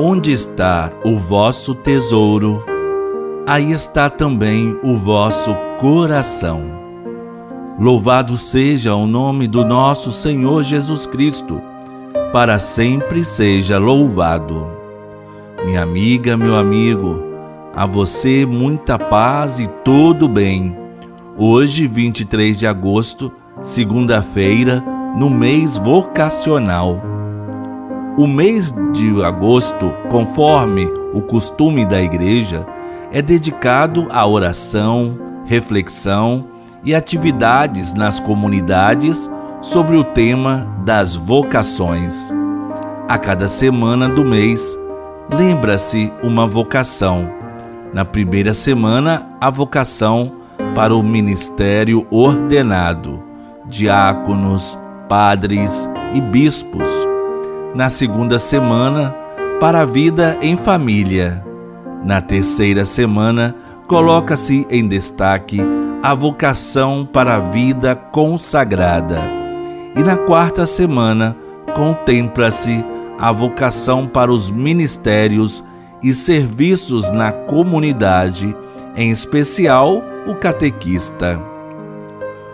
Onde está o vosso tesouro, aí está também o vosso coração. Louvado seja o nome do nosso Senhor Jesus Cristo, para sempre seja louvado. Minha amiga, meu amigo, a você muita paz e todo bem. Hoje, 23 de agosto, segunda-feira, no mês vocacional. O mês de agosto, conforme o costume da igreja, é dedicado à oração, reflexão e atividades nas comunidades sobre o tema das vocações. A cada semana do mês, lembra-se uma vocação. Na primeira semana, a vocação para o ministério ordenado, diáconos, padres e bispos na segunda semana, para a vida em família. Na terceira semana, coloca-se em destaque a vocação para a vida consagrada. E na quarta semana, contempla-se a vocação para os ministérios e serviços na comunidade, em especial o catequista.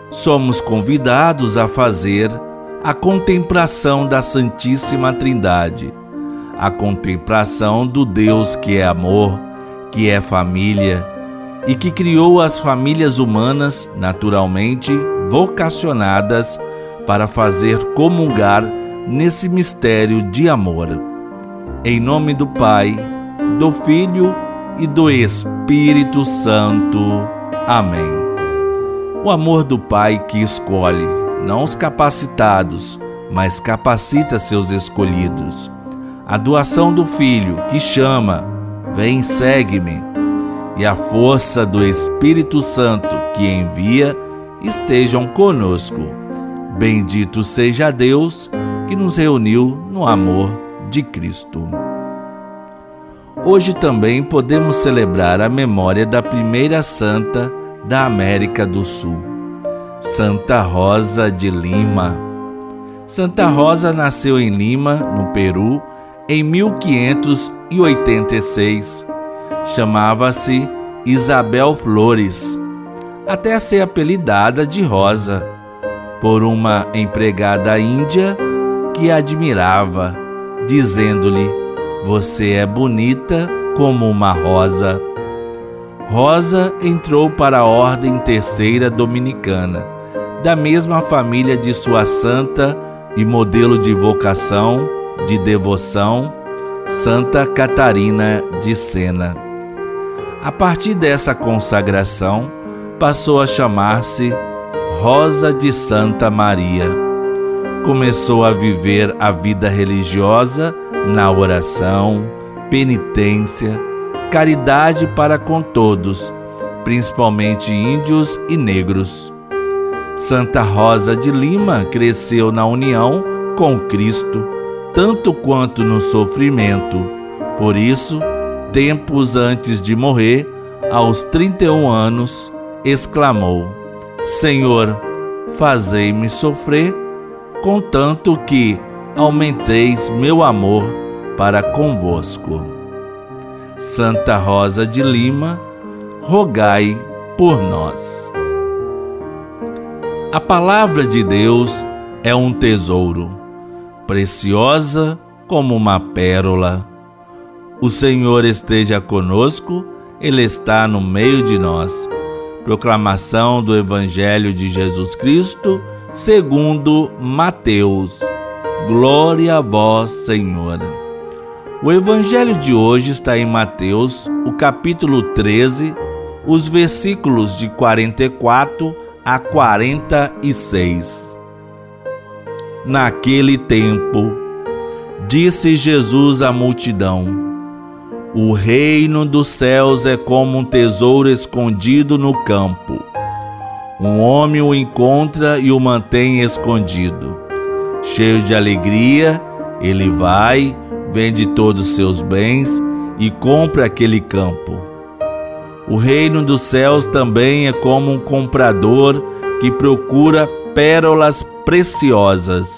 Somos convidados a fazer a contemplação da Santíssima Trindade, a contemplação do Deus que é amor, que é família e que criou as famílias humanas naturalmente vocacionadas para fazer comungar nesse mistério de amor. Em nome do Pai, do Filho e do Espírito Santo. Amém. O amor do Pai que escolhe não os capacitados, mas capacita seus escolhidos. A doação do Filho, que chama, vem, segue-me, e a força do Espírito Santo, que envia, estejam conosco. Bendito seja Deus que nos reuniu no amor de Cristo. Hoje também podemos celebrar a memória da primeira santa da América do Sul Santa Rosa de Lima. Santa Rosa nasceu em Lima, no Peru, em 1586. Chamava-se Isabel Flores, até ser apelidada de Rosa por uma empregada índia que a admirava, dizendo-lhe: Você é bonita como uma rosa. Rosa entrou para a Ordem Terceira Dominicana da mesma família de sua santa e modelo de vocação, de devoção, Santa Catarina de Sena. A partir dessa consagração, passou a chamar-se Rosa de Santa Maria. Começou a viver a vida religiosa na oração, penitência, caridade para com todos, principalmente índios e negros Santa Rosa de Lima cresceu na união com Cristo, tanto quanto no sofrimento. Por isso, tempos antes de morrer, aos 31 anos, exclamou: Senhor, fazei-me sofrer, contanto que aumenteis meu amor para convosco. Santa Rosa de Lima, rogai por nós. A palavra de Deus é um tesouro, preciosa como uma pérola. O Senhor esteja conosco, Ele está no meio de nós. Proclamação do Evangelho de Jesus Cristo, segundo Mateus. Glória a vós, Senhor. O Evangelho de hoje está em Mateus, o capítulo 13, os versículos de 44 a 46. Naquele tempo, disse Jesus à multidão: O reino dos céus é como um tesouro escondido no campo. Um homem o encontra e o mantém escondido. Cheio de alegria, ele vai, vende todos os seus bens e compra aquele campo o reino dos céus também é como um comprador que procura pérolas preciosas.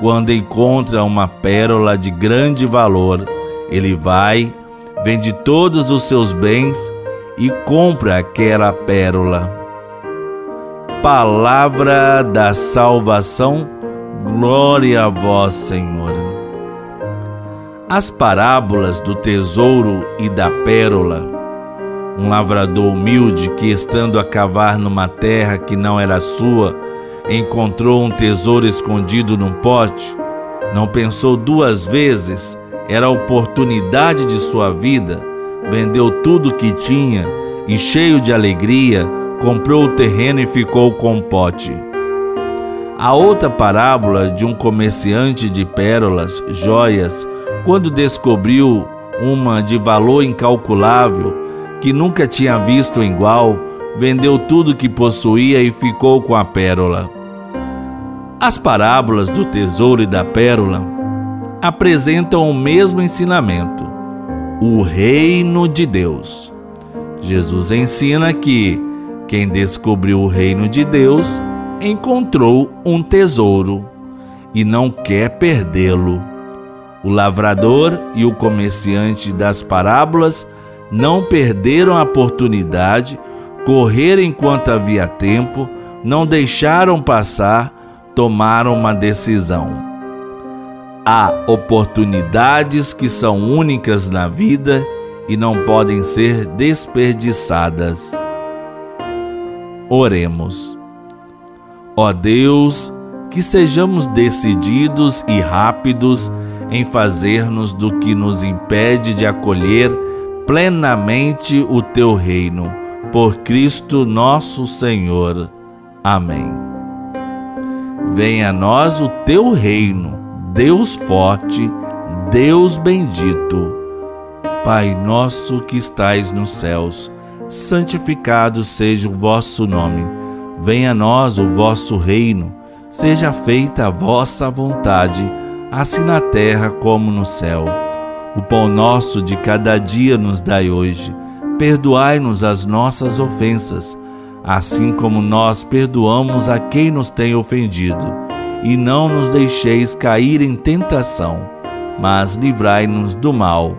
Quando encontra uma pérola de grande valor, Ele vai, vende todos os seus bens e compra aquela pérola. Palavra da salvação, glória a vós, Senhor. As parábolas do tesouro e da pérola. Um lavrador humilde que, estando a cavar numa terra que não era sua, encontrou um tesouro escondido num pote, não pensou duas vezes, era a oportunidade de sua vida, vendeu tudo que tinha e, cheio de alegria, comprou o terreno e ficou com o pote. A outra parábola de um comerciante de pérolas, joias, quando descobriu uma de valor incalculável, que nunca tinha visto igual, vendeu tudo que possuía e ficou com a pérola. As parábolas do tesouro e da pérola apresentam o mesmo ensinamento: o reino de Deus. Jesus ensina que quem descobriu o reino de Deus encontrou um tesouro e não quer perdê-lo. O lavrador e o comerciante das parábolas não perderam a oportunidade, correram enquanto havia tempo, não deixaram passar tomaram uma decisão. Há oportunidades que são únicas na vida e não podem ser desperdiçadas. Oremos. Ó Deus, que sejamos decididos e rápidos em fazer-nos do que nos impede de acolher plenamente o teu reino. Por Cristo nosso Senhor. Amém. Venha a nós o teu reino, Deus forte, Deus bendito. Pai nosso que estais nos céus, santificado seja o vosso nome. Venha a nós o vosso reino, seja feita a vossa vontade, assim na terra como no céu. O pão nosso de cada dia nos dai hoje. Perdoai-nos as nossas ofensas assim como nós perdoamos a quem nos tem ofendido. E não nos deixeis cair em tentação, mas livrai-nos do mal,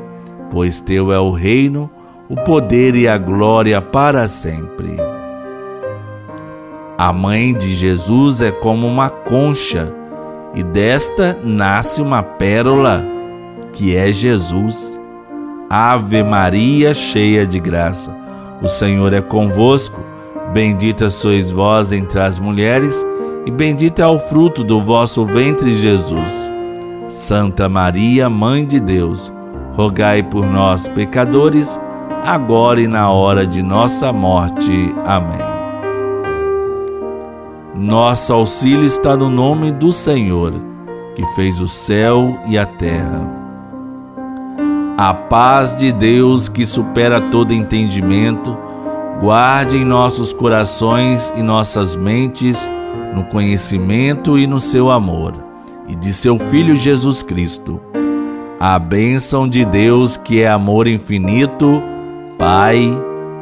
pois Teu é o reino, o poder e a glória para sempre. A mãe de Jesus é como uma concha, e desta nasce uma pérola, que é Jesus. Ave Maria, cheia de graça, o Senhor é convosco. Bendita sois vós entre as mulheres, e bendito é o fruto do vosso ventre, Jesus. Santa Maria, Mãe de Deus, rogai por nós, pecadores, agora e na hora de nossa morte. Amém. Nosso auxílio está no nome do Senhor, que fez o céu e a terra. A paz de Deus, que supera todo entendimento, Guarde em nossos corações e nossas mentes no conhecimento e no seu amor, e de seu Filho Jesus Cristo. A bênção de Deus, que é amor infinito, Pai,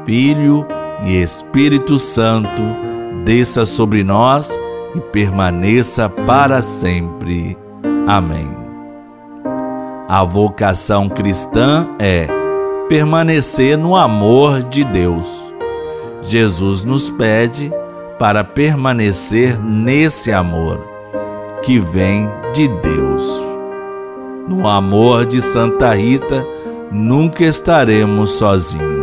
Filho e Espírito Santo, desça sobre nós e permaneça para sempre. Amém. A vocação cristã é permanecer no amor de Deus. Jesus nos pede para permanecer nesse amor que vem de Deus. No amor de Santa Rita, nunca estaremos sozinhos.